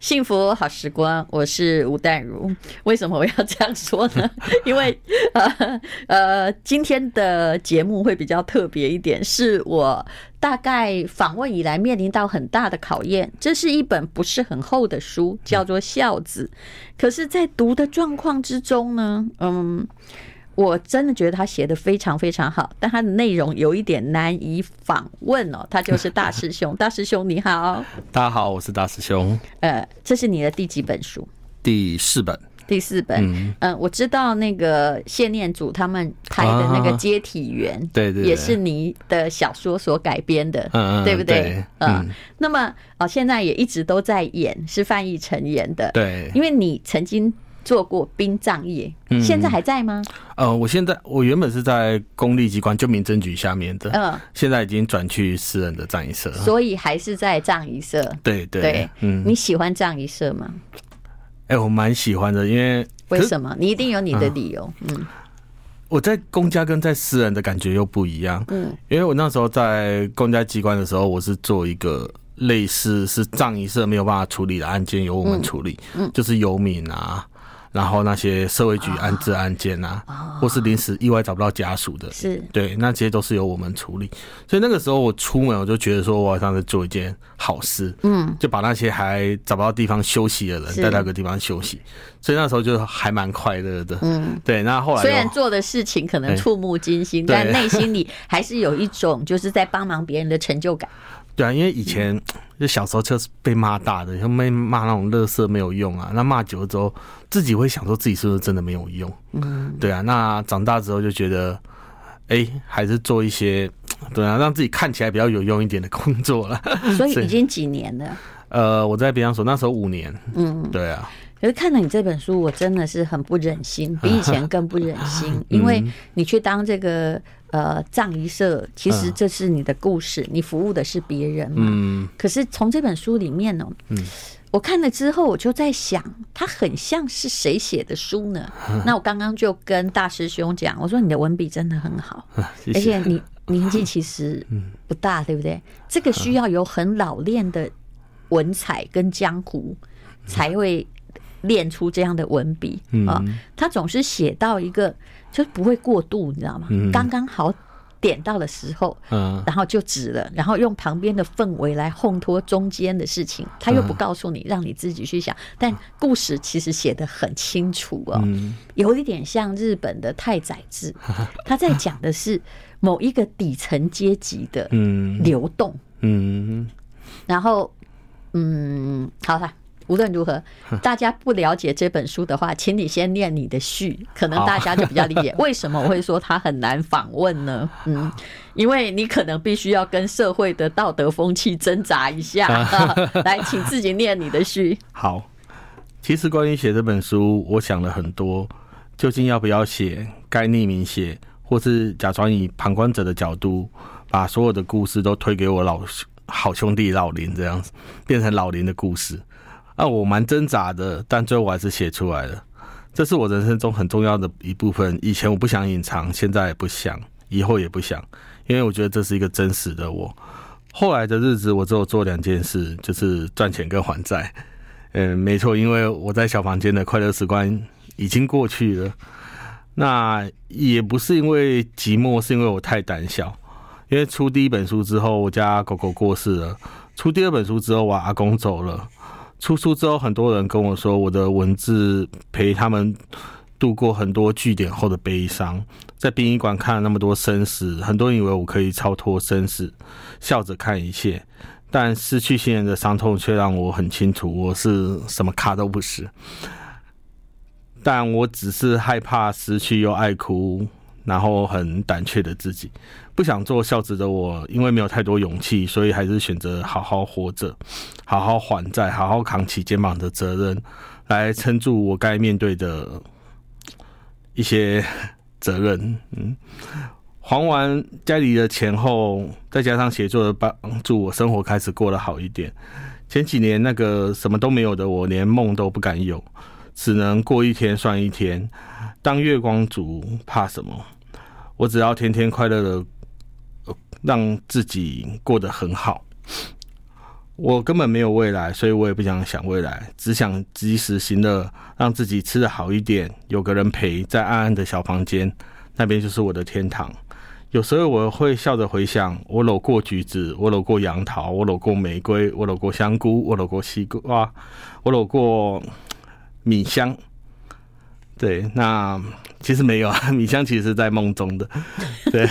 幸福好时光，我是吴淡如。为什么我要这样说呢？因为呃呃，今天的节目会比较特别一点，是我大概访问以来面临到很大的考验。这是一本不是很厚的书，叫做《孝子》，可是，在读的状况之中呢，嗯。我真的觉得他写的非常非常好，但他的内容有一点难以访问哦。他就是大师兄，大师兄你好，大家好，我是大师兄。呃，这是你的第几本书？第四本。第四本。嗯、呃，我知道那个谢念祖他们拍的那个《接体员》，对对，也是你的小说所改编的，嗯对不对？对嗯。那么哦，现在也一直都在演，是范逸臣演的，对，因为你曾经。做过殡葬业，现在还在吗？嗯、呃，我现在我原本是在公立机关，就民政局下面的，嗯，现在已经转去私人的葬仪社，所以还是在葬仪社。对对对，嗯，你喜欢葬仪社吗？哎、欸，我蛮喜欢的，因为为什么？你一定有你的理由。嗯，嗯我在公家跟在私人的感觉又不一样。嗯，因为我那时候在公家机关的时候，我是做一个类似是葬仪社没有办法处理的案件，由我们处理，嗯，嗯就是游民啊。然后那些社会局安置案件啊，或是临时意外找不到家属的，是对，那这些都是由我们处理。所以那个时候我出门，我就觉得说，我好像在做一件好事，嗯，就把那些还找不到地方休息的人带到个地方休息。所以那时候就还蛮快乐的，嗯，对。那后来虽然做的事情可能触目惊心，但内心里还是有一种就是在帮忙别人的成就感。对啊，因为以前就小时候就是被骂大的，像被骂那种乐色没有用啊。那骂久了之后，自己会想说自己是不是真的没有用？嗯，对啊。那长大之后就觉得，哎，还是做一些对啊，让自己看起来比较有用一点的工作了。所以已经 几年了？呃，我在边疆所那时候五年。嗯，对啊。可是看了你这本书，我真的是很不忍心，比以前更不忍心，因为你去当这个。呃，葬仪社其实这是你的故事，你服务的是别人嘛。嗯。可是从这本书里面呢，嗯，我看了之后，我就在想，它很像是谁写的书呢？那我刚刚就跟大师兄讲，我说你的文笔真的很好，而且你年纪其实不大，对不对？这个需要有很老练的文采跟江湖，才会练出这样的文笔啊。他总是写到一个。就不会过度，你知道吗？刚刚好点到的时候，嗯，然后就止了，然后用旁边的氛围来烘托中间的事情，他又不告诉你，让你自己去想。但故事其实写的很清楚哦，有一点像日本的太宰治，他在讲的是某一个底层阶级的流动，嗯，然后，嗯，好了。无论如何，大家不了解这本书的话，请你先念你的序，可能大家就比较理解 为什么我会说它很难访问呢？嗯，因为你可能必须要跟社会的道德风气挣扎一下。来，请自己念你的序。好，其实关于写这本书，我想了很多，究竟要不要写，该匿名写，或是假装以旁观者的角度，把所有的故事都推给我老好兄弟老林这样子，变成老林的故事。啊我蛮挣扎的，但最后我还是写出来了。这是我人生中很重要的一部分。以前我不想隐藏，现在也不想，以后也不想，因为我觉得这是一个真实的我。后来的日子，我只有做两件事，就是赚钱跟还债。嗯，没错，因为我在小房间的快乐时光已经过去了。那也不是因为寂寞，是因为我太胆小。因为出第一本书之后，我家狗狗过世了；出第二本书之后，我阿公走了。出书之后，很多人跟我说，我的文字陪他们度过很多据点后的悲伤。在殡仪馆看了那么多生死，很多人以为我可以超脱生死，笑着看一切。但失去亲人的伤痛却让我很清楚，我是什么卡都不是。但我只是害怕失去，又爱哭。然后很胆怯的自己，不想做孝子的我，因为没有太多勇气，所以还是选择好好活着，好好还债，好好扛起肩膀的责任，来撑住我该面对的一些责任。嗯，还完家里的钱后，再加上写作的帮助，我生活开始过得好一点。前几年那个什么都没有的我，连梦都不敢有，只能过一天算一天。当月光族怕什么？我只要天天快乐的让自己过得很好。我根本没有未来，所以我也不想想未来，只想及时行乐，让自己吃得好一点，有个人陪，在暗暗的小房间，那边就是我的天堂。有时候我会笑着回想，我搂过橘子，我搂过杨桃，我搂过玫瑰，我搂过香菇，我搂过西瓜，我搂过米香。对，那其实没有啊，米香其实是在梦中的。对，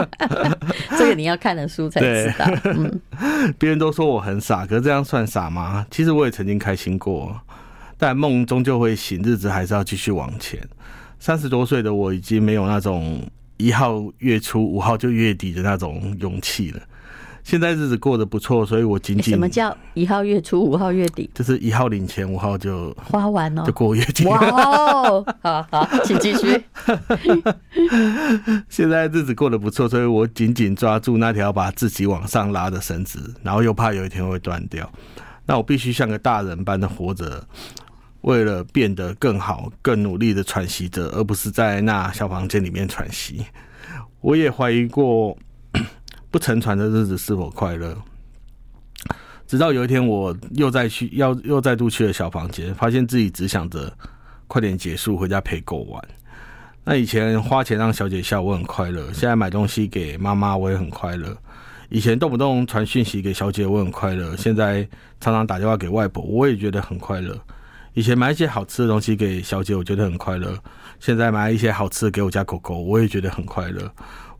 这个你要看了书才知道。嗯，别人都说我很傻，可是这样算傻吗？其实我也曾经开心过，但梦终究会醒，日子还是要继续往前。三十多岁的我已经没有那种一号月初五号就月底的那种勇气了。现在日子过得不错，所以我仅仅什么叫一号月初五号月底？就是一号领钱，五号就花完了，就过月底。哇哦，好好，请继续。现在日子过得不错，所以我紧紧抓住那条把自己往上拉的绳子，然后又怕有一天会断掉。那我必须像个大人般的活着，为了变得更好，更努力的喘息着，而不是在那小房间里面喘息。我也怀疑过。不沉船的日子是否快乐？直到有一天，我又再去，要又再度去了小房间，发现自己只想着快点结束，回家陪狗玩。那以前花钱让小姐笑，我很快乐；现在买东西给妈妈，我也很快乐。以前动不动传讯息给小姐，我很快乐；现在常常打电话给外婆，我也觉得很快乐。以前买一些好吃的东西给小姐，我觉得很快乐；现在买一些好吃的给我家狗狗，我也觉得很快乐。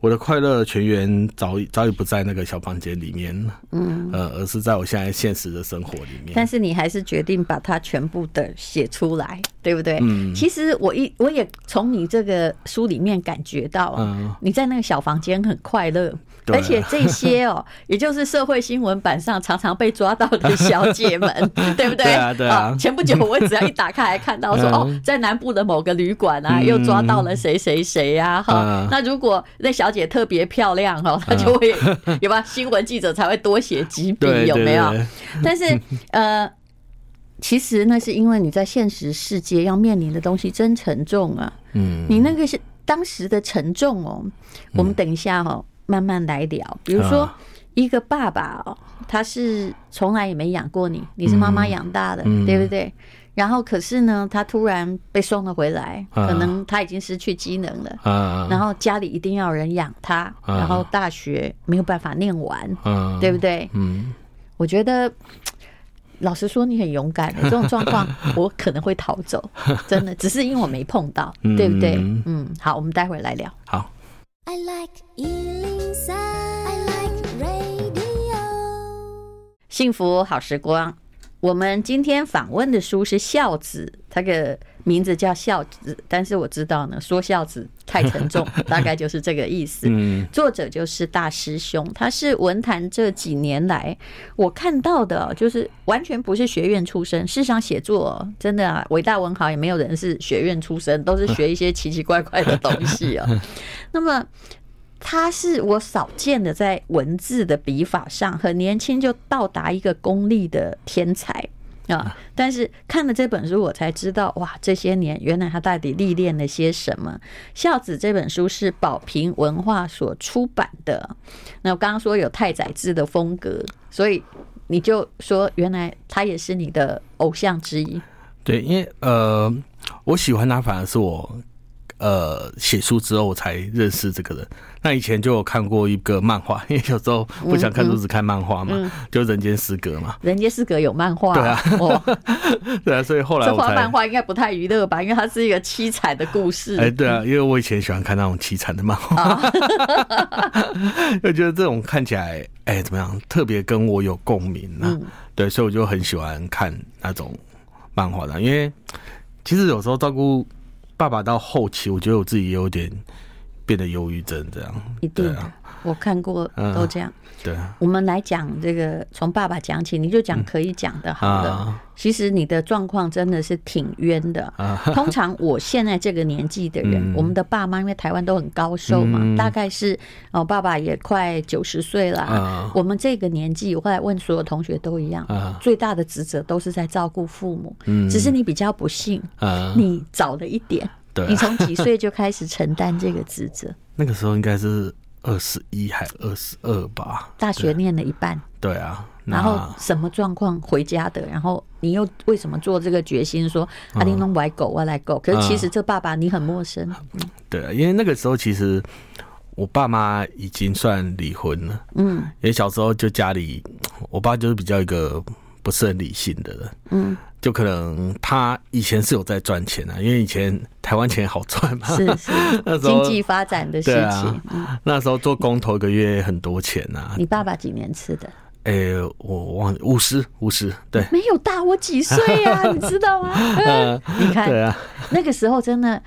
我的快乐全员早已早已不在那个小房间里面了，嗯，呃，而是在我现在现实的生活里面。但是你还是决定把它全部的写出来，对不对？嗯。其实我一我也从你这个书里面感觉到，嗯，你在那个小房间很快乐。而且这些哦，也就是社会新闻版上常常被抓到的小姐们，对不对？对啊，对啊。前不久我只要一打开，还看到说 哦，在南部的某个旅馆啊，又抓到了谁谁谁呀，哈。那如果那小姐特别漂亮哈，她就会有吧？新闻记者才会多写几笔，有没有？但是呃，其实那是因为你在现实世界要面临的东西真沉重啊。嗯，你那个是当时的沉重哦。我们等一下哈。慢慢来聊，比如说一个爸爸哦，他是从来也没养过你，你是妈妈养大的，对不对？然后可是呢，他突然被送了回来，可能他已经失去机能了，然后家里一定要有人养他，然后大学没有办法念完，对不对？嗯，我觉得老实说，你很勇敢的 这种状况，我可能会逃走，真的，只是因为我没碰到，对不对？嗯，好，我们待会儿来聊。好。I like 103。I like radio。幸福好时光。我们今天访问的书是孝子，他个。名字叫《孝子》，但是我知道呢，说孝子太沉重，大概就是这个意思。作者就是大师兄，他是文坛这几年来我看到的，就是完全不是学院出身。世上写作真的啊，伟大文豪也没有人是学院出身，都是学一些奇奇怪怪的东西啊。那么。他是我少见的在文字的笔法上很年轻就到达一个功力的天才啊！但是看了这本书，我才知道哇，这些年原来他到底历练了些什么。《孝子》这本书是宝瓶文化所出版的。那我刚刚说有太宰治的风格，所以你就说原来他也是你的偶像之一。对，因为呃，我喜欢他，反而是我。呃，写书之后我才认识这个人。那以前就有看过一个漫画，因为有时候不想看书，只看漫画嘛，嗯嗯、就《人间失格》嘛。《人间失格》有漫画，对啊，哦、对啊，所以后来我这画漫画应该不太娱乐吧？因为它是一个凄惨的故事。哎，对啊，因为我以前喜欢看那种凄惨的漫画，就觉得这种看起来，哎，怎么样，特别跟我有共鸣呢、啊？嗯、对，所以我就很喜欢看那种漫画的，因为其实有时候照顾。爸爸到后期，我觉得我自己也有点变得忧郁症这样。一定的，我看过都这样。对，我们来讲这个，从爸爸讲起，你就讲可以讲的好了。其实你的状况真的是挺冤的。通常我现在这个年纪的人，我们的爸妈因为台湾都很高寿嘛，大概是哦，爸爸也快九十岁了。我们这个年纪，我后来问所有同学都一样，最大的职责都是在照顾父母。只是你比较不幸，你早了一点。你从几岁就开始承担这个职责？那个时候应该是。二十一还二十二吧？大学念了一半。对啊，然后什么状况回家的？然后你又为什么做这个决心说阿玲龙来狗，我来狗？可是其实这爸爸你很陌生。对啊，因为那个时候其实我爸妈已经算离婚了。嗯，因为小时候就家里，我爸就是比较一个不是很理性的人。嗯。就可能他以前是有在赚钱啊，因为以前台湾钱好赚嘛，是是，那时候经济发展的事情。那时候做工头一个月很多钱啊。你爸爸几年吃的？哎、欸，我忘了五十五十，对，没有大我几岁呀、啊，你知道吗？嗯、你看，对啊，那个时候真的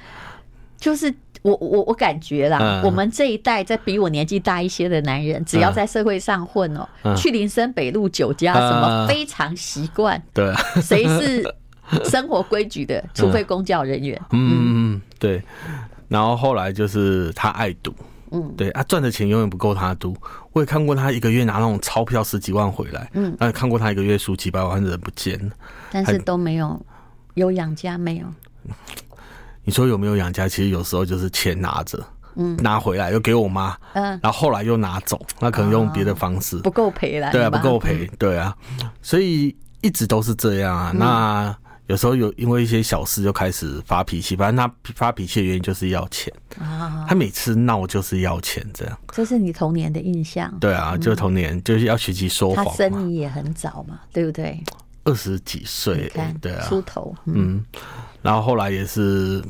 就是。我我我感觉啦，嗯、我们这一代在比我年纪大一些的男人，只要在社会上混哦、喔，嗯、去林森北路酒家什么非常习惯。对、啊，谁是 生活规矩的？嗯、除非公教人员。嗯嗯，对。然后后来就是他爱赌，嗯，对啊，赚的钱永远不够他赌。我也看过他一个月拿那种钞票十几万回来，嗯，但看过他一个月输几百万人不见了，但是都没有有养家没有。你说有没有养家？其实有时候就是钱拿着，嗯，拿回来又给我妈，嗯，然后后来又拿走，那可能用别的方式，不够赔了，对啊，不够赔，对啊，所以一直都是这样啊。那有时候有因为一些小事就开始发脾气，反正他发脾气的原因就是要钱啊，他每次闹就是要钱，这样。这是你童年的印象？对啊，就童年就是要学习说谎。他生你也很早嘛，对不对？二十几岁，对啊，出头，嗯。然后后来也是，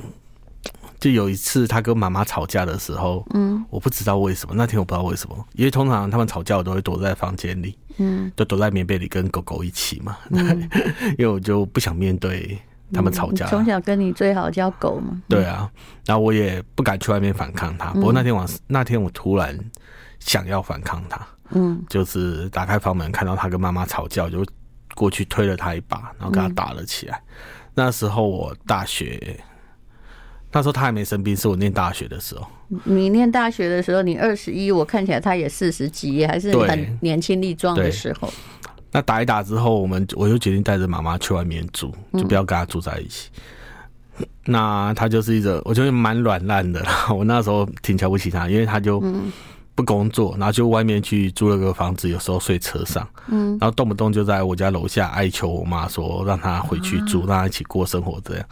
就有一次他跟妈妈吵架的时候，嗯，我不知道为什么那天我不知道为什么，因为通常他们吵架我都会躲在房间里，嗯，就躲在棉被里跟狗狗一起嘛，对，因为我就不想面对他们吵架。从小跟你最好叫狗嘛，对啊，然后我也不敢去外面反抗他。不过那天晚上那天我突然想要反抗他，嗯，就是打开房门看到他跟妈妈吵架，就过去推了他一把，然后跟他打了起来。那时候我大学，那时候他还没生病，是我念大学的时候。你念大学的时候，你二十一，我看起来他也四十几，还是很年轻力壮的时候。那打一打之后，我们我就决定带着妈妈去外面住，就不要跟他住在一起。嗯、那他就是一个，我觉得蛮软烂的。我那时候挺瞧不起他，因为他就。嗯不工作，然后就外面去租了个房子，有时候睡车上，嗯，然后动不动就在我家楼下哀求我妈说，让她回去住，啊、让她一起过生活这样。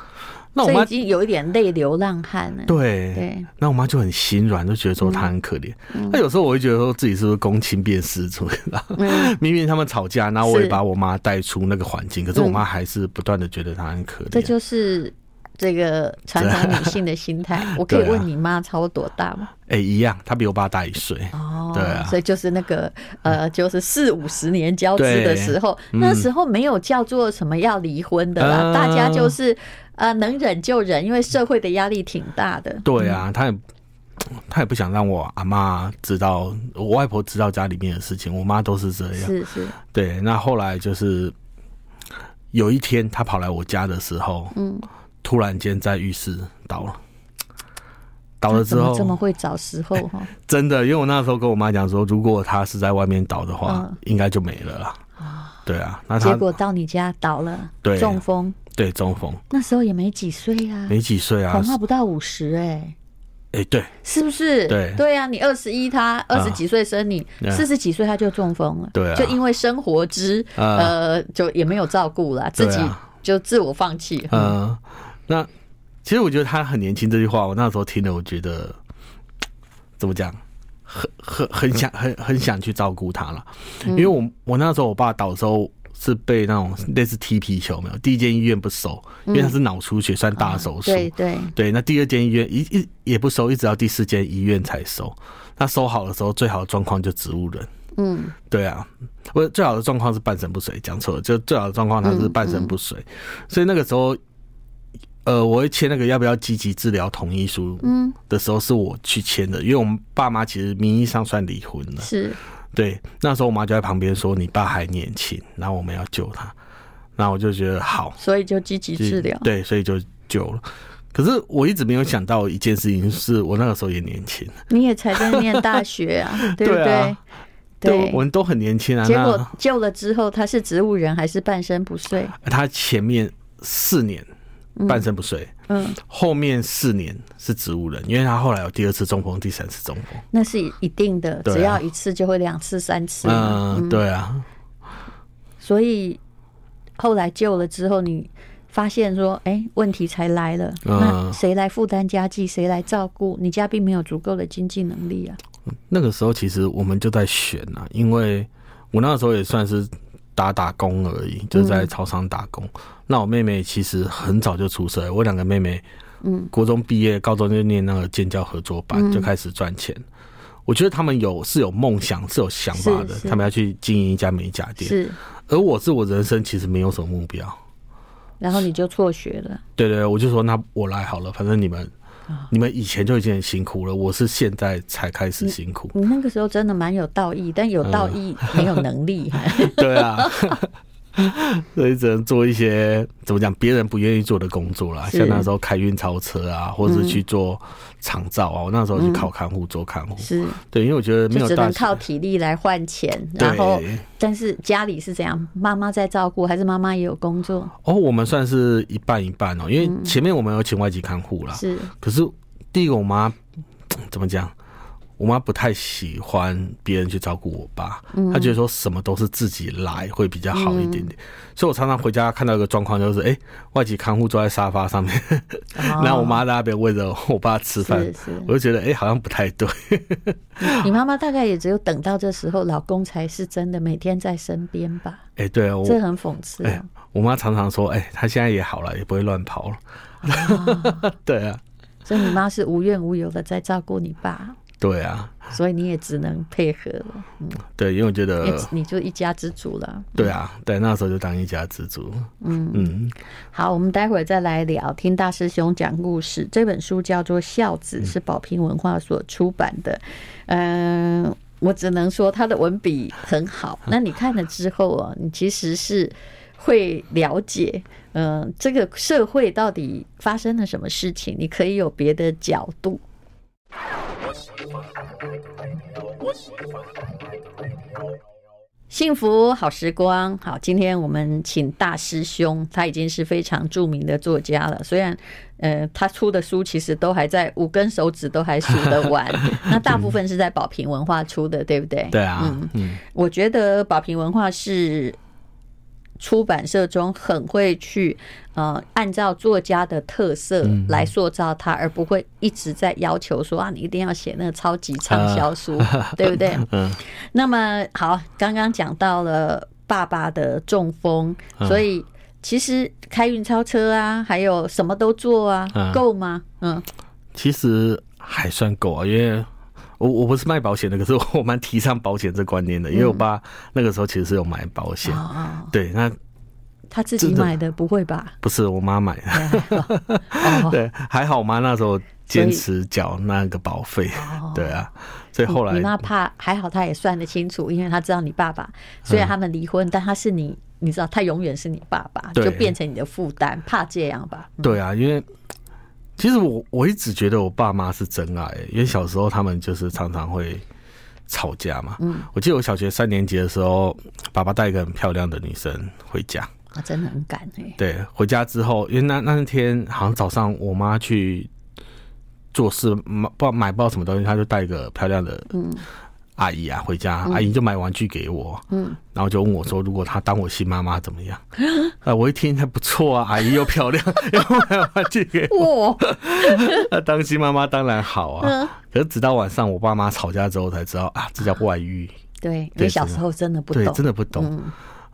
那我妈已经有一点泪流浪汉了。对对，那我妈就很心软，就觉得说她很可怜。那、有时候我会觉得说自己是不是公亲变私出来的？嗯、明明他们吵架，然后我也把我妈带出那个环境，是可是我妈还是不断的觉得她很可怜。这就是。这个传统女性的心态，我可以问你妈超多大吗？哎、欸，一样，她比我爸大一岁。哦，对啊，所以就是那个呃，就是四五十年交织的时候，嗯、那时候没有叫做什么要离婚的啦，嗯、大家就是呃能忍就忍，因为社会的压力挺大的。对啊，他也他也不想让我阿妈知道，我外婆知道家里面的事情，我妈都是这样。是是，对。那后来就是有一天，他跑来我家的时候，嗯。突然间在浴室倒了，倒了之后这么会找时候 哈？真的，因为我那时候跟我妈讲说，如果他是在外面倒的话，应该就没了啦。对啊，那结果到你家倒了，对，中风，对，中风。那时候也没几岁啊，没几岁啊，恐怕不到五十哎，哎，对，是不是？对，对啊，你二十一，他二十几岁生你，四十几岁他就中风了，对，就因为生活之呃，就也没有照顾了，自己就自我放弃，嗯。那其实我觉得他很年轻，这句话我那时候听了，我觉得 怎么讲，很很很想很很想去照顾他了。因为我我那时候我爸倒的时候是被那种类似踢皮球没有，第一间医院不收，因为他是脑出血，算大手术。对对对，那第二间医院一一也不收，一直到第四间医院才收。那收好的时候，最好的状况就植物人。嗯，对啊，我最好的状况是半身不遂，讲错了，就最好的状况他是半身不遂，所以那个时候。呃，我会签那个要不要积极治疗同意书，嗯，的时候是我去签的，因为我们爸妈其实名义上算离婚了，是，对，那时候我妈就在旁边说，你爸还年轻，然后我们要救他，那我就觉得好，所以就积极治疗，对，所以就救了。可是我一直没有想到一件事情，是我那个时候也年轻，你也才在念大学啊，对不对？对啊，对，我们都很年轻啊。结果救了之后，他是植物人还是半身不遂？他前面四年。半身不遂，嗯，后面四年是植物人，因为他后来有第二次中风，第三次中风，那是一定的，只要一次就会两次、三次，嗯，对啊。所以后来救了之后，你发现说，哎、欸，问题才来了。嗯、那谁来负担家计？谁来照顾？你家并没有足够的经济能力啊。那个时候其实我们就在选啊，因为我那个时候也算是打打工而已，就是在超商打工。嗯、那我妹妹其实很早就出社，我两个妹妹，嗯，国中毕业，高中就念那个建教合作班，嗯、就开始赚钱。我觉得他们有是有梦想，是有想法的，他们要去经营一家美甲店。是，而我是我人生其实没有什么目标，然后你就辍学了。对，对对，我就说那我来好了，反正你们。你们以前就已经很辛苦了，我是现在才开始辛苦。你，你那个时候真的蛮有道义，但有道义没有能力。嗯、对啊。所以只能做一些怎么讲别人不愿意做的工作啦，像那时候开运钞车啊，或者去做厂造啊。我那时候去考看护，做看护。是，对，因为我觉得没有只能靠体力来换钱，然后但是家里是怎样？妈妈在照顾，还是妈妈也有工作？哦，我们算是一半一半哦，因为前面我们有请外籍看护啦。是，可是第一个我妈 怎么讲？我妈不太喜欢别人去照顾我爸，嗯、她觉得说什么都是自己来会比较好一点点，嗯、所以我常常回家看到一个状况，就是哎、欸，外籍看护坐在沙发上面，然后、哦、我妈在那边喂着我爸吃饭，我就觉得哎、欸，好像不太对。你妈妈大概也只有等到这时候，老公才是真的每天在身边吧？哎、欸，对啊，这很讽刺、啊欸。我妈常常说，哎、欸，她现在也好了，也不会乱跑了。哦、对啊，所以你妈是无怨无尤的在照顾你爸。对啊，所以你也只能配合了。嗯，对，因为我觉得你就一家之主了。对啊，对，那时候就当一家之主。嗯嗯，好，我们待会儿再来聊，听大师兄讲故事。这本书叫做《孝子》，是宝瓶文化所出版的。嗯、呃，我只能说他的文笔很好。那你看了之后啊，你其实是会了解，嗯、呃，这个社会到底发生了什么事情，你可以有别的角度。幸福好时光，好，今天我们请大师兄，他已经是非常著名的作家了。虽然，呃，他出的书其实都还在五根手指都还数得完，那大部分是在宝瓶文化出的，对不对？对啊，嗯嗯，我觉得宝瓶文化是。出版社中很会去呃，按照作家的特色来塑造他，而不会一直在要求说啊，你一定要写那个超级畅销书，对不对？嗯。那么好，刚刚讲到了爸爸的中风，所以其实开运钞车啊，还有什么都做啊，够吗？嗯，其实还算够啊，因为。我我不是卖保险的，可是我蛮提倡保险这观念的，因为我爸那个时候其实是有买保险，对，那他自己买的不会吧？不是我妈买的，对，还好我妈那时候坚持缴那个保费，对啊，所以后来你妈怕还好，她也算得清楚，因为她知道你爸爸虽然他们离婚，但他是你，你知道他永远是你爸爸，就变成你的负担，怕这样吧？对啊，因为。其实我我一直觉得我爸妈是真爱，因为小时候他们就是常常会吵架嘛。嗯，我记得我小学三年级的时候，爸爸带一个很漂亮的女生回家，啊，真的很赶哎。对，回家之后，因为那那天好像早上我妈去做事，买不买不知道什么东西，她就带一个漂亮的嗯。阿姨啊，回家，阿姨就买玩具给我，嗯，然后就问我说：“如果她当我新妈妈怎么样？”啊，我一听还不错啊，阿姨又漂亮，又买玩具给我，那当新妈妈当然好啊。可是直到晚上我爸妈吵架之后才知道啊，这叫外遇。对，因为小时候真的不懂，真的不懂。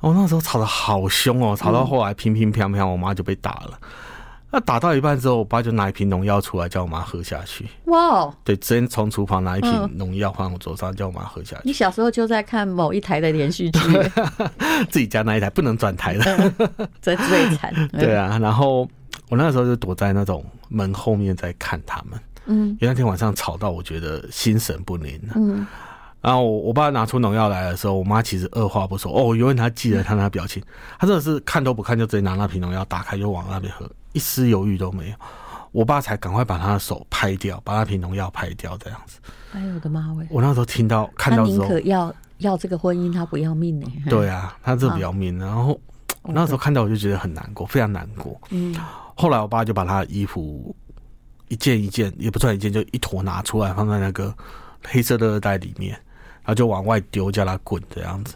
我那时候吵得好凶哦，吵到后来乒乒乓乓，我妈就被打了。那打到一半之后，我爸就拿一瓶农药出来，叫我妈喝下去。哇！对，直接从厨房拿一瓶农药放我桌上，叫我妈喝下去。你小时候就在看某一台的连续剧，自己家那一台不能转台的，这最惨。对啊，然后我那时候就躲在那种门后面在看他们。嗯，因为那天晚上吵到我觉得心神不宁。嗯，然后我我爸拿出农药来的时候，我妈其实二话不说，哦，我永远她记得他那表情，她真的是看都不看就直接拿那瓶农药打开就往那边喝。一丝犹豫都没有，我爸才赶快把他的手拍掉，把那瓶农药拍掉，这样子。哎呦我的妈喂！我那时候听到看到之后，宁可要要这个婚姻，他不要命呢。对啊，他这不要命。然后我那时候看到我就觉得很难过，非常难过。嗯。后来我爸就把他的衣服一件一件，也不算一件，就一坨拿出来，放在那个黑色的袋里面，然后就往外丢，叫他滚这样子。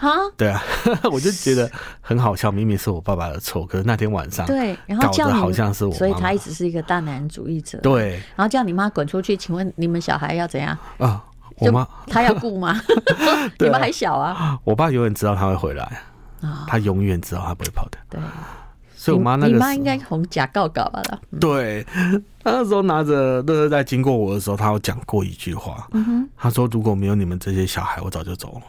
啊，对啊，我就觉得很好笑，明明是我爸爸的错，可是那天晚上对，然后叫你好像是我所以他一直是一个大男主义者。对，然后叫你妈滚出去，请问你们小孩要怎样啊？我妈 他要顾吗？你们还小啊？我爸永远知道他会回来，他永远知道他不会跑的。对。所以我妈那个，你妈应该红假告告吧了。对，他那时候拿着乐乐在经过我的时候，他有讲过一句话。嗯哼，他说：“如果没有你们这些小孩，我早就走了。”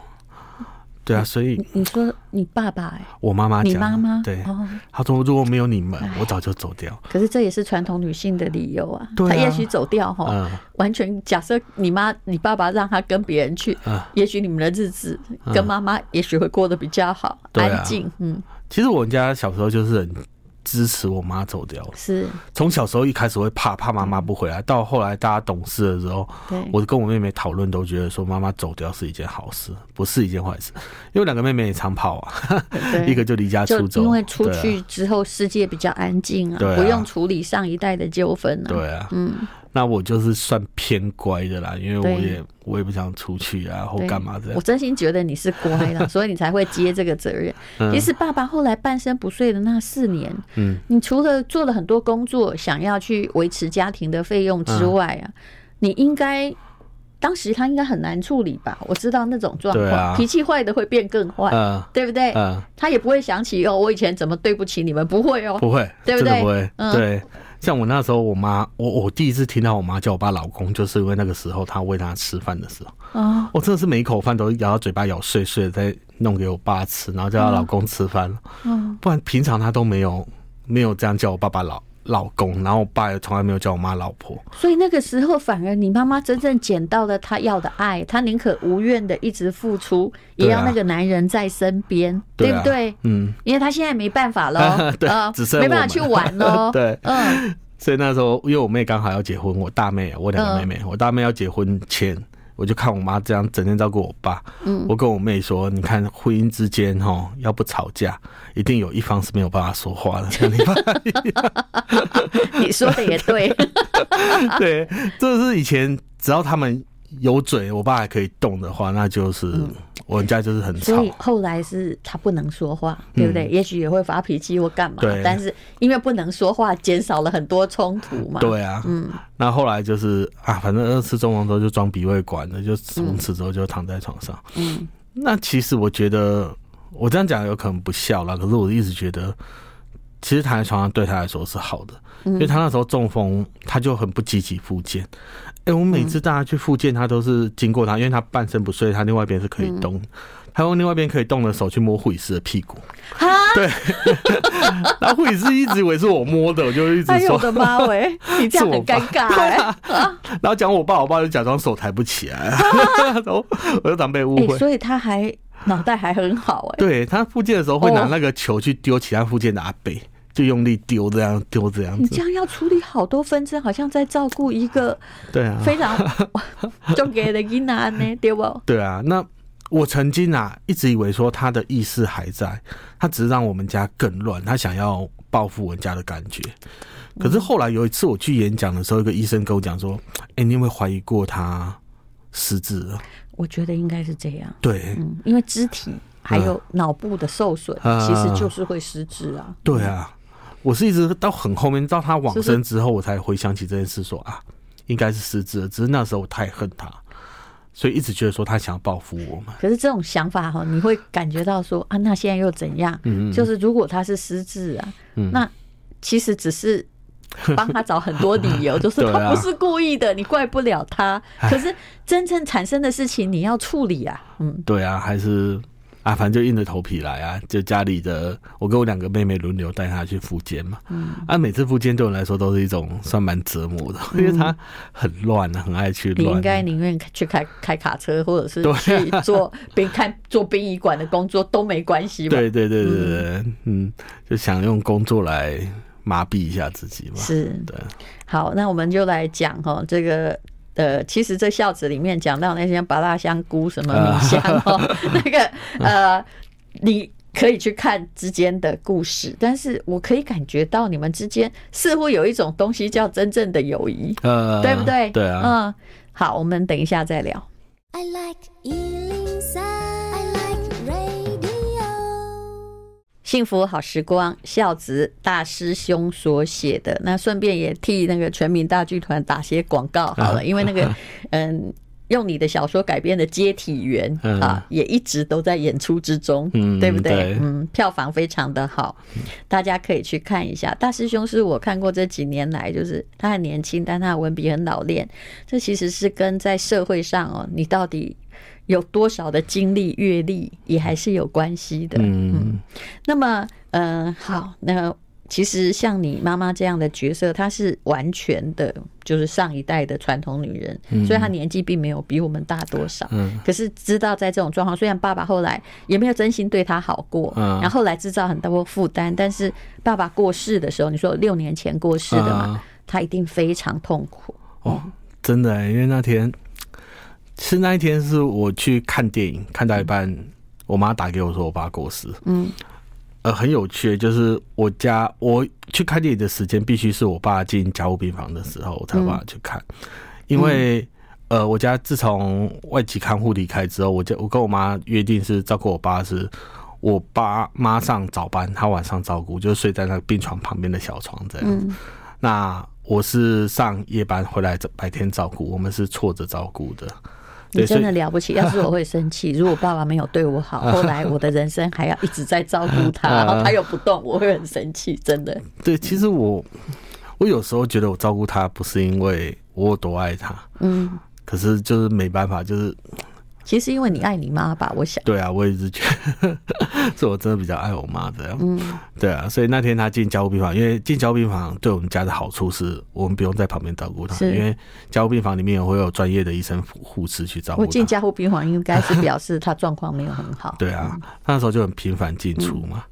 对啊，所以你说你爸爸哎，我妈妈，你妈妈对，她说：“如果没有你们，我早就走掉。”可是这也是传统女性的理由啊。她也许走掉哈，完全假设你妈、你爸爸让她跟别人去，也许你们的日子跟妈妈也许会过得比较好，安静。嗯。其实我们家小时候就是很支持我妈走掉，是。从小时候一开始会怕怕妈妈不回来，到后来大家懂事的时候，对，我跟我妹妹讨论都觉得说妈妈走掉是一件好事，不是一件坏事，因为两个妹妹也常跑啊，一个就离家出走，因为出去之后世界比较安静啊，不用处理上一代的纠纷啊，对啊，嗯。那我就是算偏乖的啦，因为我也我也不想出去啊，或干嘛这样。我真心觉得你是乖的，所以你才会接这个责任。其实爸爸后来半身不遂的那四年，嗯，你除了做了很多工作，想要去维持家庭的费用之外啊，你应该当时他应该很难处理吧？我知道那种状况，脾气坏的会变更坏，对不对？嗯，他也不会想起哦，我以前怎么对不起你们？不会哦，不会，对不对？不会，对。像我那时候，我妈，我我第一次听到我妈叫我爸老公，就是因为那个时候她喂他吃饭的时候，啊，我真的是每一口饭都咬到嘴巴咬碎碎的，再弄给我爸吃，然后叫他老公吃饭，嗯，不然平常她都没有没有这样叫我爸爸老老公，然后我爸也从来没有叫我妈老婆，所以那个时候反而你妈妈真正捡到了她要的爱，她宁可无怨的一直付出，也要那个男人在身边，对不对？嗯，因为她现在没办法了，对，只剩没办法去玩了，对，嗯，所以那时候因为我妹刚好要结婚，我大妹，我两个妹妹，我大妹要结婚前。我就看我妈这样整天照顾我爸，嗯，我跟我妹说，你看婚姻之间哈，要不吵架，一定有一方是没有办法说话的。像你爸一样，你说的也对，对，这是以前只要他们有嘴，我爸还可以动的话，那就是。嗯我们家就是很吵，所以后来是他不能说话，对不对？也许也会发脾气或干嘛，但是因为不能说话，减少了很多冲突嘛。对啊，嗯。那后来就是啊，反正二次中风之后就装鼻胃管了，就从此之后就躺在床上。嗯。那其实我觉得我这样讲有可能不孝了，可是我一直觉得，其实躺在床上对他来说是好的，因为他那时候中风，他就很不积极复健。哎、欸，我每次大家去复健，他都是经过他，因为他半身不遂，他另外一边是可以动，嗯、他用另外一边可以动的手去摸护理师的屁股。哈 对，然后护理师一直以为是我摸的，我就一直说：“哎、我的妈喂，你这样很尴尬。啊”然后讲我爸，我爸就假装手抬不起来，啊、然后我就常被误会、欸。所以他还脑袋还很好哎。对，他复健的时候会拿那个球去丢其他复健的阿伯。就用力丢这样丢这样子，你这样要处理好多纷争，好像在照顾一个对啊非常 重给的囡仔呢，对不？对啊，那我曾经啊一直以为说他的意识还在，他只是让我们家更乱，他想要报复我们家的感觉。可是后来有一次我去演讲的时候，一个医生跟我讲说：“哎，你有没有怀疑过他失智了？”我觉得应该是这样，对，嗯，因为肢体还有脑部的受损，其实就是会失智啊。对啊。我是一直到很后面，到他往生之后，我才回想起这件事，说啊，应该是失智了。只是那时候我太恨他，所以一直觉得说他想要报复我们。可是这种想法哈，你会感觉到说啊，那现在又怎样？嗯，就是如果他是失智啊，那其实只是帮他找很多理由，就是他不是故意的，你怪不了他。可是真正产生的事情，你要处理啊。嗯，对啊，还是。啊，反正就硬着头皮来啊！就家里的，我跟我两个妹妹轮流带她去复健嘛。嗯，啊，每次复健对我来说都是一种算蛮折磨的，因为她很乱啊，很爱去乱。你应该宁愿去开开卡车，或者是去做 殡看做殡仪馆的工作都没关系吧？对对对对对，嗯，就想用工作来麻痹一下自己嘛。是，对。好，那我们就来讲哈这个。呃，其实这孝子里面讲到那些八大香菇什么米香 哦，那个呃，你可以去看之间的故事，但是我可以感觉到你们之间似乎有一种东西叫真正的友谊，呃，对不对？对啊，嗯，好，我们等一下再聊。I like 幸福好时光，孝子大师兄所写的。那顺便也替那个全民大剧团打些广告好了，因为那个 嗯。用你的小说改编的《接体员》啊，也一直都在演出之中，嗯、对不对？对嗯，票房非常的好，大家可以去看一下。大师兄是我看过这几年来，就是他很年轻，但他的文笔很老练。这其实是跟在社会上哦，你到底有多少的经历阅历，也还是有关系的。嗯，嗯，那么，嗯、呃，好，那。其实像你妈妈这样的角色，她是完全的，就是上一代的传统女人，所以她年纪并没有比我们大多少。嗯可是知道在这种状况，虽然爸爸后来也没有真心对她好过，嗯然后后来制造很多负担，但是爸爸过世的时候，你说六年前过世的嘛，她一定非常痛苦。哦，真的，因为那天是那一天是我去看电影，看到一半，我妈打给我说我爸过世。嗯。呃，很有趣，就是我家我去看电影的时间，必须是我爸进加护病房的时候，我才有办法去看。因为呃，我家自从外籍看护离开之后，我就我跟我妈约定是照顾我爸，是我爸妈上早班，他晚上照顾，就睡在那个病床旁边的小床这样。那我是上夜班回来白天照顾，我们是错着照顾的。你真的了不起！要是我会生气，如果爸爸没有对我好，后来我的人生还要一直在照顾他，然后他又不动，我会很生气，真的。对，其实我我有时候觉得我照顾他不是因为我有多爱他，嗯，可是就是没办法，就是。其实因为你爱你妈吧，我想。对啊，我一直觉得，是我真的比较爱我妈这样。嗯，对啊，所以那天她进加护病房，因为进加护病房对我们家的好处是我们不用在旁边照顾她，因为加护病房里面也会有专业的医生护士去照顾。我进加护病房应该是表示她状况没有很好。对啊，那时候就很频繁进出嘛。嗯、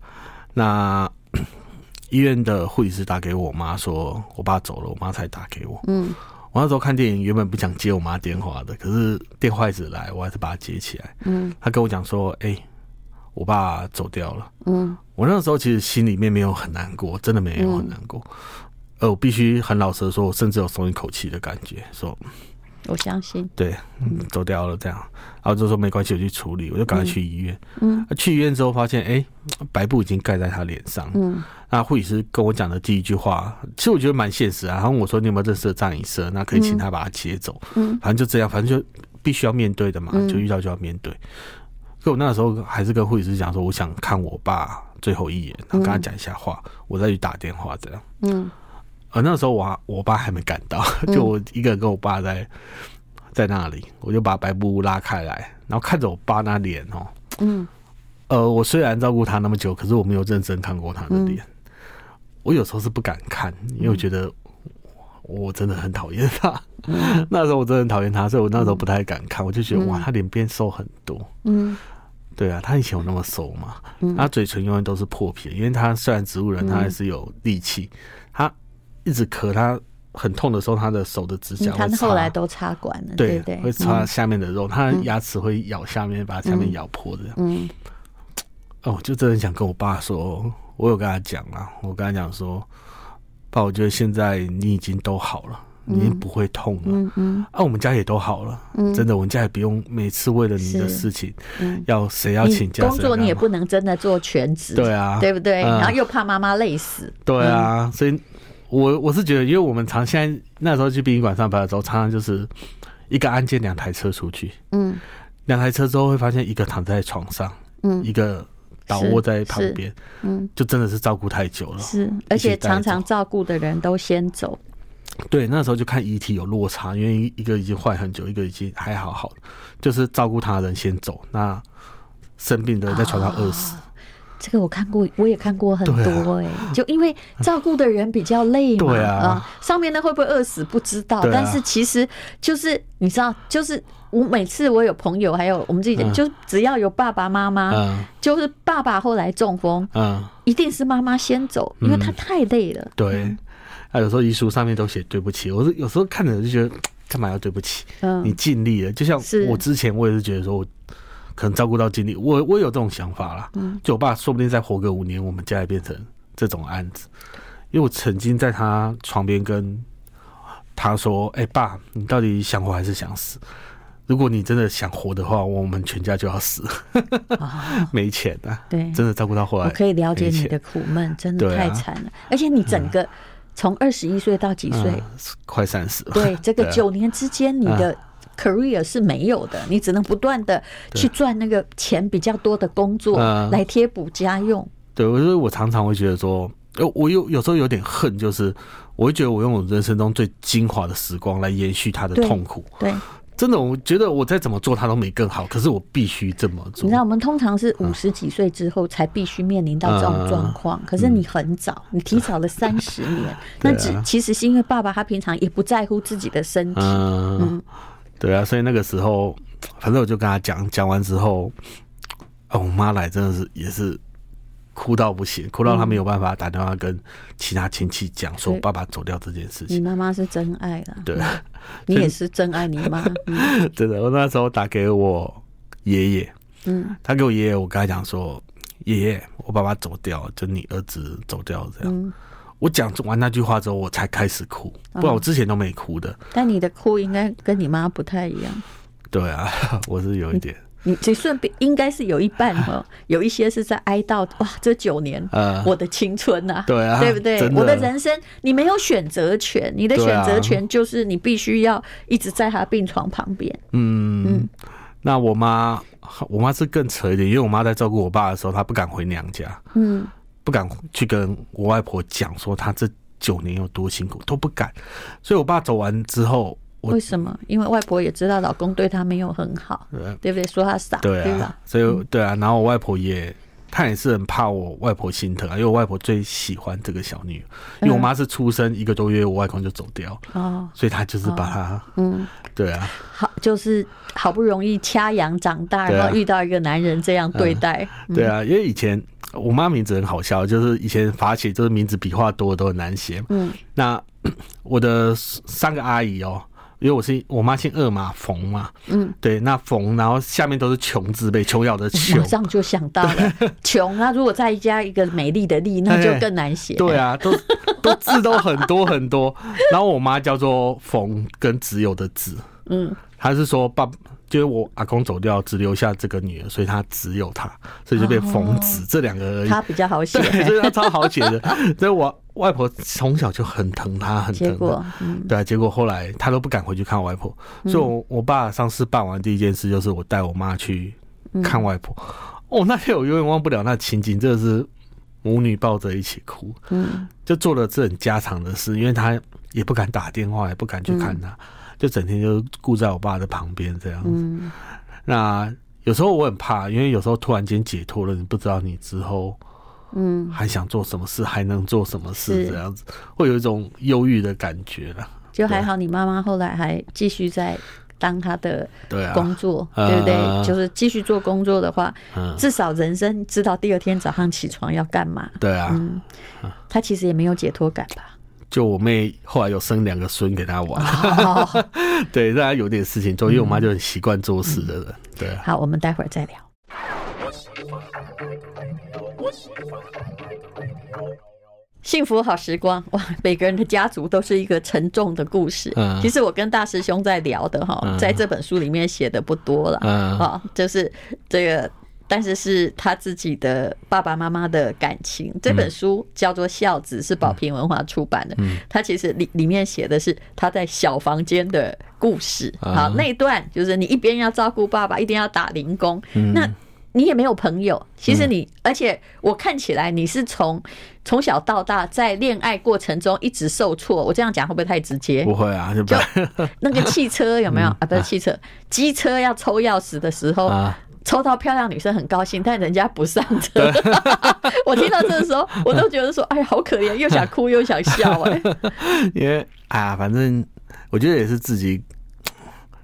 那 医院的护理师打给我妈说，我爸走了，我妈才打给我。嗯。我那时候看电影，原本不想接我妈电话的，可是电话一直来，我还是把它接起来。嗯，他跟我讲说：“哎、欸，我爸走掉了。”嗯，我那时候其实心里面没有很难过，真的没有很难过。嗯、呃，我必须很老实的说，我甚至有松一口气的感觉，说。我相信，对，嗯，走掉了这样，然后就说没关系，我去处理，我就赶快去医院。嗯，去医院之后发现，哎、欸，白布已经盖在他脸上。嗯，那护理师跟我讲的第一句话，其实我觉得蛮现实啊。然后我说，你有没有认识的葬仪社？那可以请他把他接走。嗯，反正就这样，反正就必须要面对的嘛，就遇到就要面对。可我那个时候还是跟护理师讲说，我想看我爸最后一眼，然后跟他讲一下话，我再去打电话这样。嗯。而那时候我我爸还没赶到，就我一个人跟我爸在在那里，我就把白布拉开来，然后看着我爸那脸哦，嗯，呃，我虽然照顾他那么久，可是我没有认真看过他的脸，我有时候是不敢看，因为我觉得我真的很讨厌他，那时候我真的很讨厌他，所以我那时候不太敢看，我就觉得哇，他脸变瘦很多，嗯，对啊，他以前有那么瘦嘛，他嘴唇永远都是破皮，因为他虽然植物人，他还是有力气，他。一直咳，他很痛的时候，他的手的指甲他后来都插管了，对对，会插下面的肉，他牙齿会咬下面，把下面咬破这样。嗯，哦，就真的想跟我爸说，我有跟他讲啊，我跟他讲说，爸，我觉得现在你已经都好了，你已经不会痛了，嗯嗯，啊，我们家也都好了，真的，我们家也不用每次为了你的事情，要谁要请假，工作你也不能真的做全职，对啊，对不对？然后又怕妈妈累死，对啊，所以。我我是觉得，因为我们常现在那时候去殡仪馆上班的时候，常常就是一个案件两台车出去，嗯，两台车之后会发现一个躺在床上，嗯，一个倒卧在旁边，嗯，就真的是照顾太久了，是，而且常常照顾的人都先走，对，那时候就看遗体有落差，因为一个已经坏很久，一个已经还好好，就是照顾他的人先走，那生病的人在床上饿死。这个我看过，我也看过很多哎，就因为照顾的人比较累嘛，啊，上面呢会不会饿死不知道，但是其实就是你知道，就是我每次我有朋友，还有我们自己，就只要有爸爸妈妈，就是爸爸后来中风，嗯，一定是妈妈先走，因为他太累了。对，他有时候遗书上面都写对不起，我是有时候看着就觉得 干嘛要对不起？嗯，你尽力了，就像我之前我也是觉得说我。可能照顾到尽力，我我有这种想法啦。嗯，就我爸说不定再活个五年，我们家也变成这种案子。因为我曾经在他床边跟他说：“哎、欸，爸，你到底想活还是想死？”如果你真的想活的话，我们全家就要死，哦、没钱啊。对，真的照顾到后来，我可以了解你的苦闷，真的太惨了。啊、而且你整个从二十一岁到几岁、嗯，快三十了。对，这个 九年之间，你的 career 是没有的，你只能不断的去赚那个钱比较多的工作来贴补家用。对，我我常常会觉得说，我有有时候有点恨，就是我会觉得我用我人生中最精华的时光来延续他的痛苦。对。对真的，我觉得我再怎么做，他都没更好。可是我必须这么做。你知道，我们通常是五十几岁之后才必须面临到这种状况。可是你很早，你提早了 三十年。那只其实是因为爸爸他平常也不在乎自己的身体。嗯，对啊，所以那个时候，反正我就跟他讲，讲完之后，哦，我妈来真的是也是。哭到不行，哭到他没有办法打电话跟其他亲戚讲说爸爸走掉这件事情。你妈妈是真爱了，对，你也是真爱你妈。真的，我那时候打给我爷爷，嗯，他给我爷爷，我跟他讲说，爷爷，我爸爸走掉，就你儿子走掉这样。我讲完那句话之后，我才开始哭，不然我之前都没哭的。但你的哭应该跟你妈不太一样。对啊，我是有一点。你这顺便应该是有一半哈，有一些是在哀悼哇，这九年我的青春呐，对啊，对不对？我的人生你没有选择权，你的选择权就是你必须要一直在他病床旁边。嗯嗯，那我妈，我妈是更扯一点，因为我妈在照顾我爸的时候，她不敢回娘家，嗯，不敢去跟我外婆讲说她这九年有多辛苦，都不敢。所以我爸走完之后。为什么？因为外婆也知道老公对她没有很好，对，对不对？说她傻，对啊？所以对啊，然后我外婆也，她也是很怕我外婆心疼啊，因为我外婆最喜欢这个小女儿，因为我妈是出生一个多月，我外公就走掉，哦，所以她就是把她，嗯，对啊，好，就是好不容易掐养长大，然后遇到一个男人这样对待，对啊，因为以前我妈名字很好笑，就是以前罚写就是名字笔画多都很难写，嗯，那 我的三个阿姨哦。因为我是我妈姓二嘛，冯嘛，嗯，对，那冯，然后下面都是穷字辈，琼瑶的琼，马上就想到了 穷。那如果再加一个美丽的丽，那就更难写。对啊，都 都字都很多很多。然后我妈叫做冯，跟只有的子，嗯，她是说爸，就是我阿公走掉，只留下这个女儿，所以她只有她，所以就被冯子、哦、这两个而已。她比较好写，所以她超好写的。所以我。外婆从小就很疼他，很疼他。嗯、对，结果后来他都不敢回去看外婆，嗯、所以我我爸上次办完第一件事就是我带我妈去看外婆。嗯、哦，那天我永远忘不了那情景，真的是母女抱着一起哭。嗯，就做了这很家常的事，因为他也不敢打电话，也不敢去看他，嗯、就整天就顾在我爸的旁边这样子。嗯、那有时候我很怕，因为有时候突然间解脱了，你不知道你之后。嗯，还想做什么事，还能做什么事？这样子会有一种忧郁的感觉了。就还好，你妈妈后来还继续在当她的工作，对，不对？就是继续做工作的话，嗯、至少人生知道第二天早上起床要干嘛。对啊，嗯，她其实也没有解脱感吧？就我妹后来有生两个孙给她玩，哦、对，大家有点事情做，因为我妈就很习惯做事的人。嗯、对、啊，好，我们待会儿再聊。幸福好时光哇！每个人的家族都是一个沉重的故事。嗯，其实我跟大师兄在聊的哈，在这本书里面写的不多了。嗯，啊，就是这个，但是是他自己的爸爸妈妈的感情。这本书叫做《孝子》，是宝平文化出版的。嗯，他其实里里面写的是他在小房间的故事。好，那一段就是你一边要照顾爸爸，一边要打零工。那你也没有朋友，其实你，嗯、而且我看起来你是从从小到大在恋爱过程中一直受挫。我这样讲会不会太直接？不会啊，就，就 那个汽车有没有、嗯、啊？不是汽车，机车要抽钥匙的时候，啊、抽到漂亮女生很高兴，但人家不上车。我听到这个时候，我都觉得说，哎呀，好可怜，又想哭又想笑哎。因为啊，反正我觉得也是自己。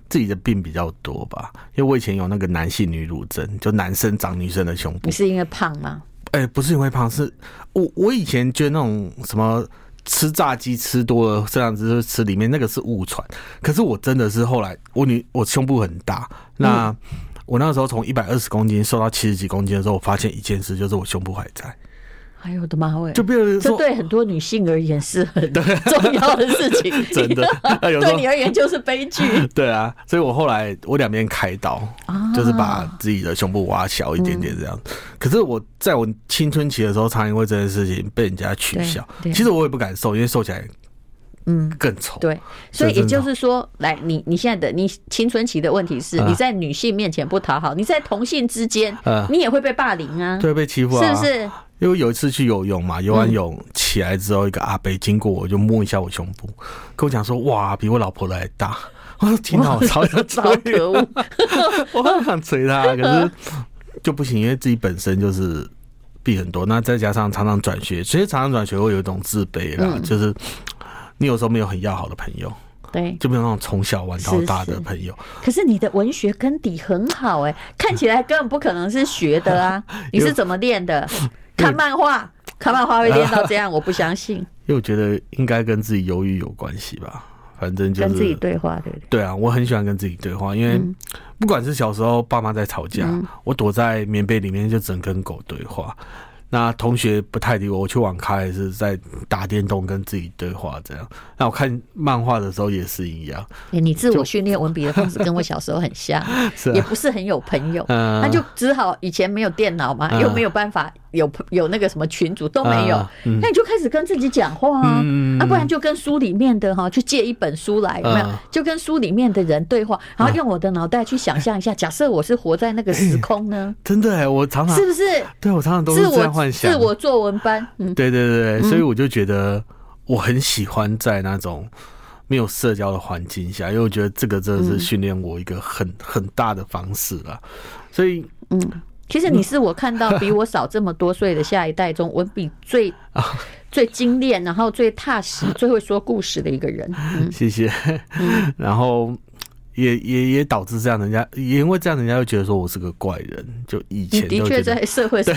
自己的病比较多吧，因为我以前有那个男性女乳症，就男生长女生的胸部。你是因为胖吗？哎、欸，不是因为胖，是我我以前觉得那种什么吃炸鸡吃多了这样子，就吃里面那个是误传。可是我真的是后来我女我胸部很大，那、嗯、我那个时候从一百二十公斤瘦到七十几公斤的时候，我发现一件事，就是我胸部还在。哎呦我的妈喂！就变成这对很多女性而言是很重要的事情，真的。对你而言就是悲剧。对啊，所以我后来我两边开刀，啊、就是把自己的胸部挖小一点点这样。嗯、可是我在我青春期的时候，常因为这件事情被人家取笑。其实我也不敢瘦，因为瘦起来嗯。更丑。对，所以也就是说，来你你现在的你青春期的问题是，你在女性面前不讨好，你在同性之间，你也会被霸凌啊，对，被欺负啊，是不是？因为有一次去游泳嘛，游完泳起来之后，一个阿伯经过我就摸一下我胸部，跟我讲说：“哇，比我老婆的还大。”我说：“挺好，超想捶，可恶！” 我很想捶他，可是就不行，因为自己本身就是病很多，那再加上常常转学，其实常常转学会有一种自卑啦，嗯、就是你有时候没有很要好的朋友，对，就没有那种从小玩到大的朋友。是是，可是你的文学根底很好哎、欸，看起来根本不可能是学的啊！你是怎么练的？看漫画，看漫画会练到这样，我不相信。因为我觉得应该跟自己忧郁有关系吧，反正就是跟自己对话，对不对？对啊，我很喜欢跟自己对话，因为不管是小时候爸妈在吵架，我躲在棉被里面就只能跟狗对话。那同学不太理我，我去网咖也是在打电动跟自己对话这样。那我看漫画的时候也是一样。欸、你自我训练文笔的方式跟我小时候很像，是啊、也不是很有朋友，那、嗯、就只好以前没有电脑嘛，又没有办法。有有那个什么群组都没有，那、嗯、你就开始跟自己讲话啊，嗯、啊，不然就跟书里面的哈，去借一本书来，有没有？嗯、就跟书里面的人对话，然后用我的脑袋去想象一下，假设我是活在那个时空呢？欸、真的哎，我常常是不是？对，我常常都是这样幻想。自我作文班，嗯，对对对对，所以我就觉得我很喜欢在那种没有社交的环境下，因为我觉得这个真的是训练我一个很很大的方式了，所以嗯。其实你是我看到比我少这么多岁的下一代中文笔最 最精炼，然后最踏实、最会说故事的一个人。嗯、谢谢。然后。也也也导致这样，人家也因为这样，人家就觉得说我是个怪人。就以前的确在社会上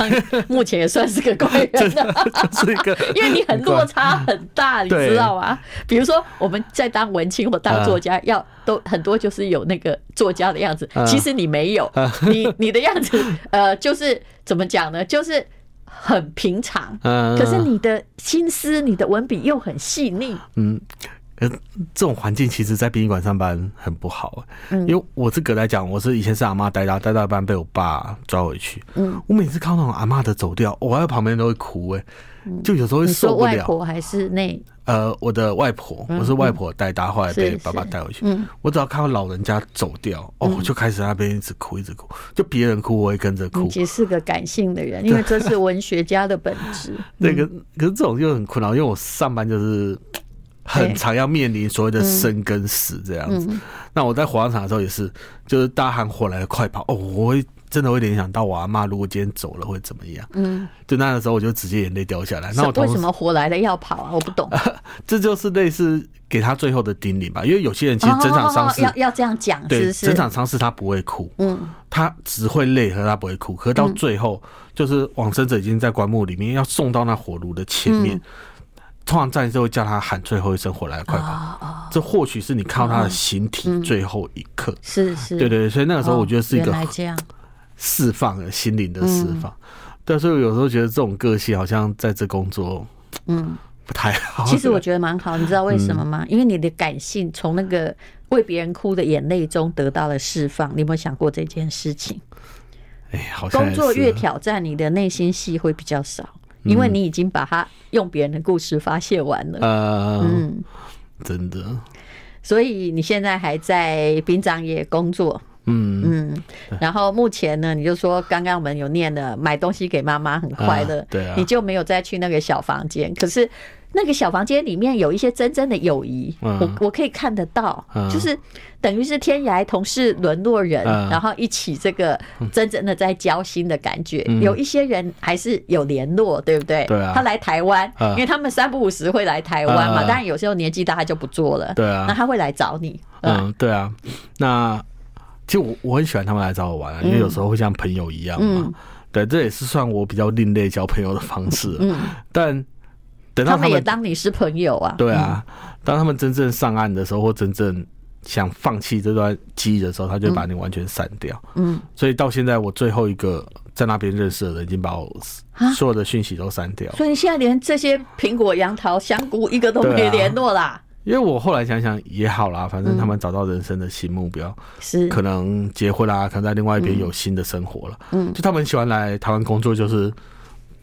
目前也算是个怪人，是一个，因为你很落差很大，你知道吗？比如说我们在当文青或当作家，要都很多就是有那个作家的样子，其实你没有，你你的样子呃，就是怎么讲呢？就是很平常，可是你的心思、你的文笔又很细腻，嗯。呃，这种环境其实，在殡仪馆上班很不好。嗯，因为我这个来讲，我是以前是阿妈带大，带大班被我爸抓回去。嗯，我每次看到那种阿妈的走掉，我在旁边都会哭。哎，就有时候会受不了。外婆还是那？呃，我的外婆，我是外婆带大，后来被爸爸带回去。嗯，我只要看到老人家走掉，哦，我就开始在那边一直哭，一直哭。就别人哭，我也跟着哭。其实是个感性的人，因为这是文学家的本质。那个，可是这种就很困扰，因为我上班就是。很常要面临所谓的生跟死这样子，那我在火葬场的时候也是，就是大喊火来了快跑哦，我会真的会联想到我阿妈如果今天走了会怎么样？嗯，就那个时候我就直接眼泪掉下来。那我为什么火来了要跑啊？我不懂。这就是类似给他最后的叮咛吧，因为有些人其实整场丧事要要这样讲，对，整场丧事他不会哭，嗯，他只会累和他不会哭，可是到最后就是往生者已经在棺木里面要送到那火炉的前面。通常战士会叫他喊最后一声“回来了，快跑”，这或许是你看到他的形体最后一刻。是是，对对，所以那个时候我觉得是一个释放的心灵的释放。但是有时候觉得这种个性好像在这工作，嗯，不太好。其实我觉得蛮好，你知道为什么吗？因为你的感性从那个为别人哭的眼泪中得到了释放。你有没有想过这件事情？哎，好像工作越挑战，你的内心戏会比较少。因为你已经把它用别人的故事发泄完了，嗯，嗯，真的，所以你现在还在殡葬业工作，嗯嗯，然后目前呢，你就说刚刚我们有念的买东西给妈妈很快乐，对啊，你就没有再去那个小房间，可是。那个小房间里面有一些真正的友谊，我我可以看得到，就是等于是天涯同是沦落人，然后一起这个真正的在交心的感觉。有一些人还是有联络，对不对？对啊。他来台湾，因为他们三不五时会来台湾嘛。当然有时候年纪大他就不做了，对啊。那他会来找你，嗯，对啊。那其实我我很喜欢他们来找我玩，因为有时候会像朋友一样嘛。对，这也是算我比较另类交朋友的方式。嗯，但。等到他们，也当你是朋友啊。对啊，当他们真正上岸的时候，或真正想放弃这段记忆的时候，他就把你完全删掉。嗯，所以到现在，我最后一个在那边认识的人已经把我所有的讯息都删掉。所以你现在连这些苹果、杨桃、香菇一个都没联络啦。因为我后来想想也好啦，反正他们找到人生的新目标，是可能结婚啦，可能在另外一边有新的生活了。嗯，就他们喜欢来台湾工作，就是。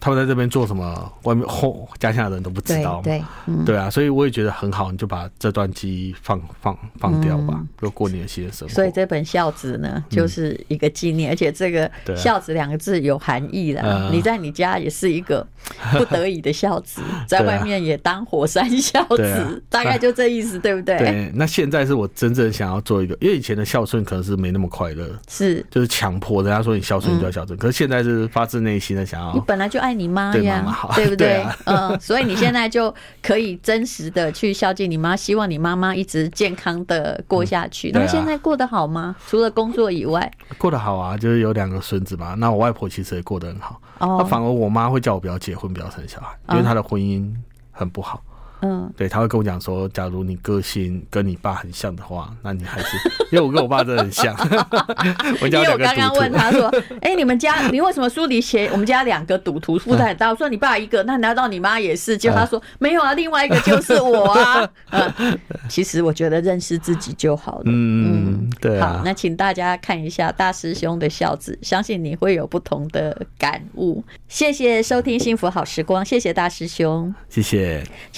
他们在这边做什么？外面后家乡的人都不知道。对对，嗯、对啊，所以我也觉得很好，你就把这段记忆放放放掉吧，就、嗯、过你的新的生活。所以这本孝子呢，就是一个纪念，嗯、而且这个“孝子”两个字有含义了。啊、你在你家也是一个 不得已的孝子，在外面也当火山孝子，啊、大概就这意思，对不对？对。那现在是我真正想要做一个，因为以前的孝顺可能是没那么快乐，是就是强迫人家说你孝顺你就要孝顺，嗯、可是现在是发自内心的想要。你本来就爱。爱你妈呀，对不对？嗯，所以你现在就可以真实的去孝敬你妈，希望你妈妈一直健康的过下去。那现在过得好吗？除了工作以外，过得好啊，就是有两个孙子嘛。那我外婆其实也过得很好。哦，反而我妈会叫我不要结婚，不要生小孩，因为她的婚姻很不好。嗯，对，他会跟我讲说，假如你个性跟你爸很像的话，那你还是 因为我跟我爸真的很像。我因为我刚刚问他说，哎、欸，你们家你为什么书里写我们家两个赌徒负担很大？我说你爸一个，那难道你妈也是？结果他说没有啊，另外一个就是我啊。嗯，其实我觉得认识自己就好了。嗯，对、啊。好，那请大家看一下大师兄的孝子，相信你会有不同的感悟。谢谢收听幸福好时光，谢谢大师兄，谢谢。